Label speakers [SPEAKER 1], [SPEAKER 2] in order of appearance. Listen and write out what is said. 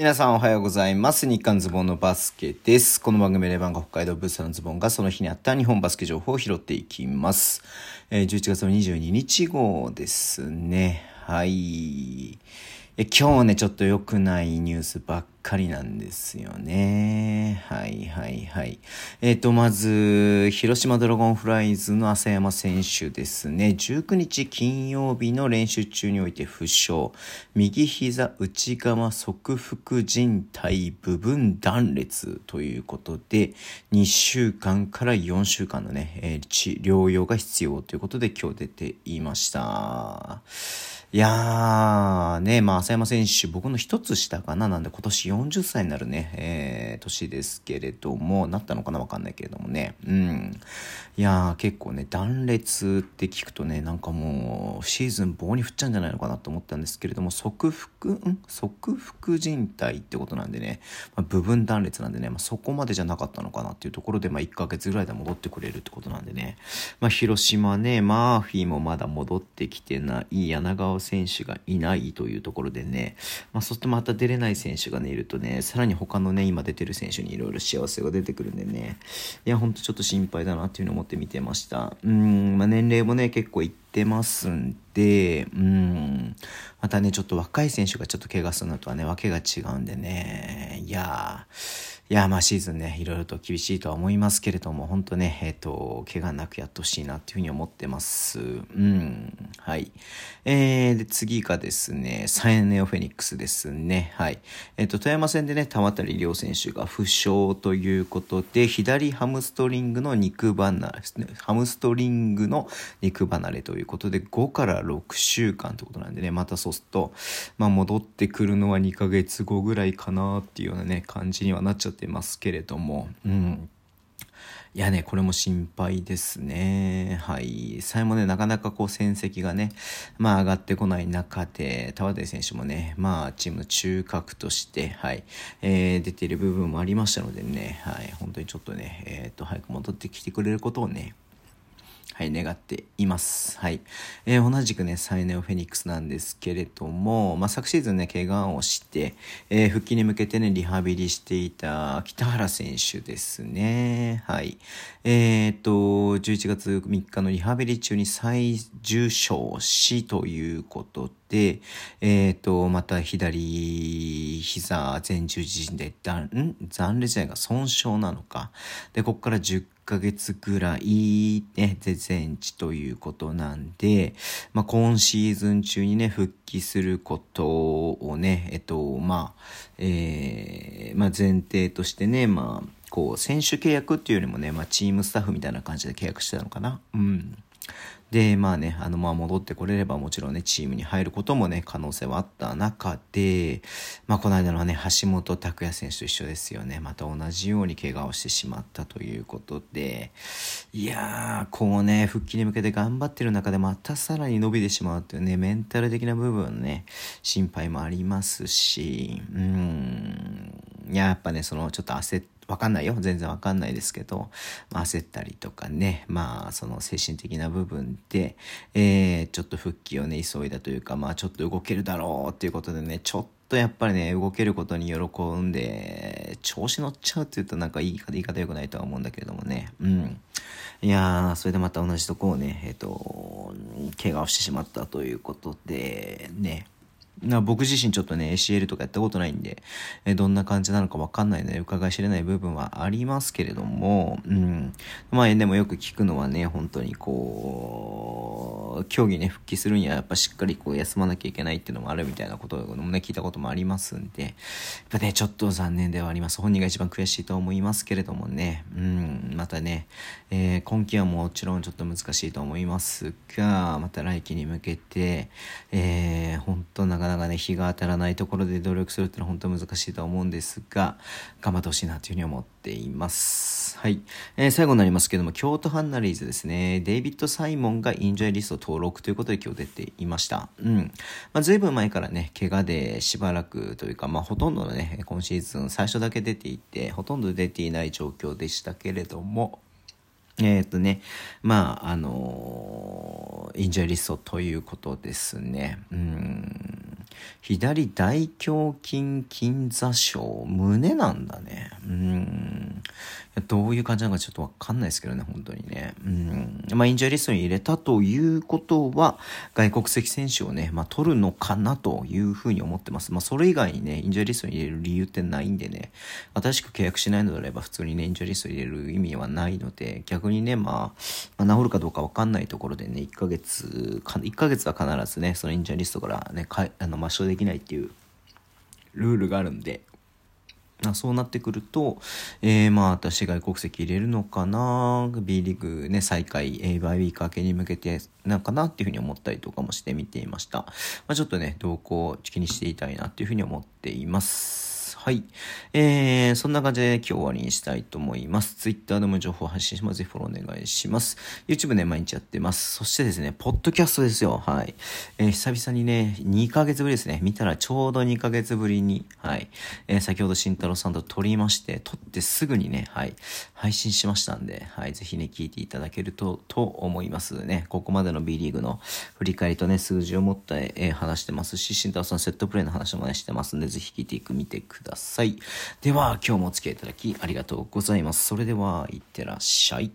[SPEAKER 1] 皆さんおはようございます。日刊ズボンのバスケです。この番組レバンが北海道ブースのズボンがその日にあった日本バスケ情報を拾っていきます。えー11月の22日号ですね。はい。え今日ね、ちょっと良くないニュースばっかりなんですよね。はいはいはい。えっ、と、まず、広島ドラゴンフライズの浅山選手ですね。19日金曜日の練習中において負傷。右膝内側側腹靭帯部分断裂ということで、2週間から4週間のね、えー治療養が必要ということで今日出ていました。いやー、ね、まあ、浅山選手、僕の一つ下かな、なんで今年40歳になるね、えー、年ですけれども、なったのかなわかんないけれどもね、うん。いやー、結構ね、断裂って聞くとね、なんかもう、シーズン棒に振っちゃうんじゃないのかなと思ったんですけれども、側腹、ん？側腹靭帯ってことなんでね、まあ、部分断裂なんでね、まあ、そこまでじゃなかったのかなっていうところで、まあ、1ヶ月ぐらいで戻ってくれるってことなんでね、まあ、広島ね、マーフィーもまだ戻ってきてない、柳川選手がいないというところでね、まあ、そしてまた出れない選手がね、いるとね、さらに他のね、今出てる選手にいろいろ幸せが出てくるんでね、いや、ほんとちょっと心配だなっていうのを思って見てました。うん、まあ、年齢もね、結構いってますんで、うん、またね、ちょっと若い選手がちょっと怪我するのとはね、わけが違うんでね、いやー、いや、まあシーズンね、いろいろと厳しいとは思いますけれども、本当ね、えっ、と、怪我なくやってほしいなっていうふうに思ってます。うん、はい。えー、で、次がですね、サイネオフェニックスですね。はい。えっ、と、富山戦でね、田渡亮選手が負傷ということで、左ハムストリングの肉離れ、ハムストリングの肉離れということで、5から6週間ということなんでね、またそうすると、まあ戻ってくるのは2ヶ月後ぐらいかなっていうようなね、感じにはなっちゃってますけれども、うん。いやね、これも心配ですね。はい。さえもね、なかなかこう戦績がね、まあ上がってこない中で、田渡選手もね、まあチームの中核として、はい、えー出ている部分もありましたのでね、はい、本当にちょっとね、えっ、と、早く戻ってきてくれることをね、はい、願っています。はい。えー同じくね、サイネオフェニックスなんですけれども、まあ、昨シーズンね、怪我をして、えー復帰に向けてね、リハビリしていた北原選手ですね。はい。えっ、と、11月3日のリハビリ中に再重傷しということで、えっ、と、また左膝前十字靭で断、ん？残裂じゃないか、損傷なのか。で、ここから10ヶ月ぐらい、ね、で全治ということなんで、まあ、今シーズン中にね、復帰することをね、えっと、まあ、えー、まあ、前提としてね、まあ、こう、選手契約っていうよりもね、まあ、チームスタッフみたいな感じで契約してたのかな。うん。で、まあね、あの、まあ戻ってこれればもちろんね、チームに入ることもね、可能性はあった中で、まあこの間のね、橋本拓也選手と一緒ですよね。また同じように怪我をしてしまったということで、いやー、こうね、復帰に向けて頑張ってる中でまたさらに伸びてしまうっていうね、メンタル的な部分ね、心配もありますし、うん、や、やっぱね、その、ちょっと焦って、わかんないよ。全然わかんないですけど、まあ、焦ったりとかね、まあ、その精神的な部分で、えー、ちょっと復帰をね、急いだというか、まあ、ちょっと動けるだろうっていうことでね、ちょっとやっぱりね、動けることに喜んで、調子乗っちゃうって言うとなんか言い方、言い方良くないとは思うんだけれどもね、うん。いやー、それでまた同じとこをね、えっ、と、怪我をしてしまったということで、ね、な僕自身ちょっとね ACL とかやったことないんで、えどんな感じなのかわかんないので伺い知れない部分はありますけれども、うん。まあでもよく聞くのはね、本当にこう、競技ね、復帰するにはやっぱしっかりこう休まなきゃいけないっていうのもあるみたいなこともね、聞いたこともありますんで、やっぱね、ちょっと残念ではあります。本人が一番悔しいと思いますけれどもね、うん、またね、えー今季はもちろんちょっと難しいと思いますが、また来季に向けて、えー、本当なかなかね、日が当たらないところで努力するってのは本当難しいとは思うんですが、頑張ってほしいなというふうに思っています。はい。えー最後になりますけども、京都ハンナリーズですね。デイビッド・サイモンがインジョイリスト登録ということで今日出ていました。うん。まあ、ずいぶん前からね、怪我でしばらくというか、まあ、ほとんどのね、今シーズン最初だけ出ていて、ほとんど出ていない状況でしたけれども、えっ、とね、まあ、あのインジョイリストということですね。うん。左大胸筋筋座症、胸なんだね。うん。どういう感じなのかちょっとわかんないですけどね、本当にね。うん。まあ、インジャーリストに入れたということは、外国籍選手をね、まあ、取るのかなというふうに思ってます。まあ、それ以外にね、インジャーリストに入れる理由ってないんでね、新しく契約しないのであれば、普通にね、インジャーリストに入れる意味はないので、逆にね、まあ、まあ、治るかどうかわかんないところでね、1ヶ月、か1ヶ月は必ずね、そのインジャーリストからね、かあの抹消できないっていうルールがあるんで、あそうなってくると、えー、まあ私外国籍入れるのかな？B リーグね再開、えー、バイウィーク明けに向けてなんかなっていうふうに思ったりとかもして見ていました。まあ、ちょっとね動向気にしていたいなっていうふうに思っています。はい。えー、そんな感じで今日終わりにしたいと思います。Twitter でも情報発信します。ぜひフォローお願いします。YouTube ね、毎日やってます。そしてですね、ポッドキャストですよ。はい。えー、久々にね、2ヶ月ぶりですね。見たらちょうど2ヶ月ぶりに、はい。えー、先ほど慎太郎さんと撮りまして、撮ってすぐにね、はい。配信しましたんで、はい。ぜひね、聞いていただけると、と思いますね。ここまでの B リーグの振り返りとね、数字を持って、えー、話してますし、慎太郎さんセットプレーの話もね、してますんで、ぜひ聞いていく、見てください。ださい。では、今日もお付き合いいただきありがとうございます。それでは、いってらっしゃい。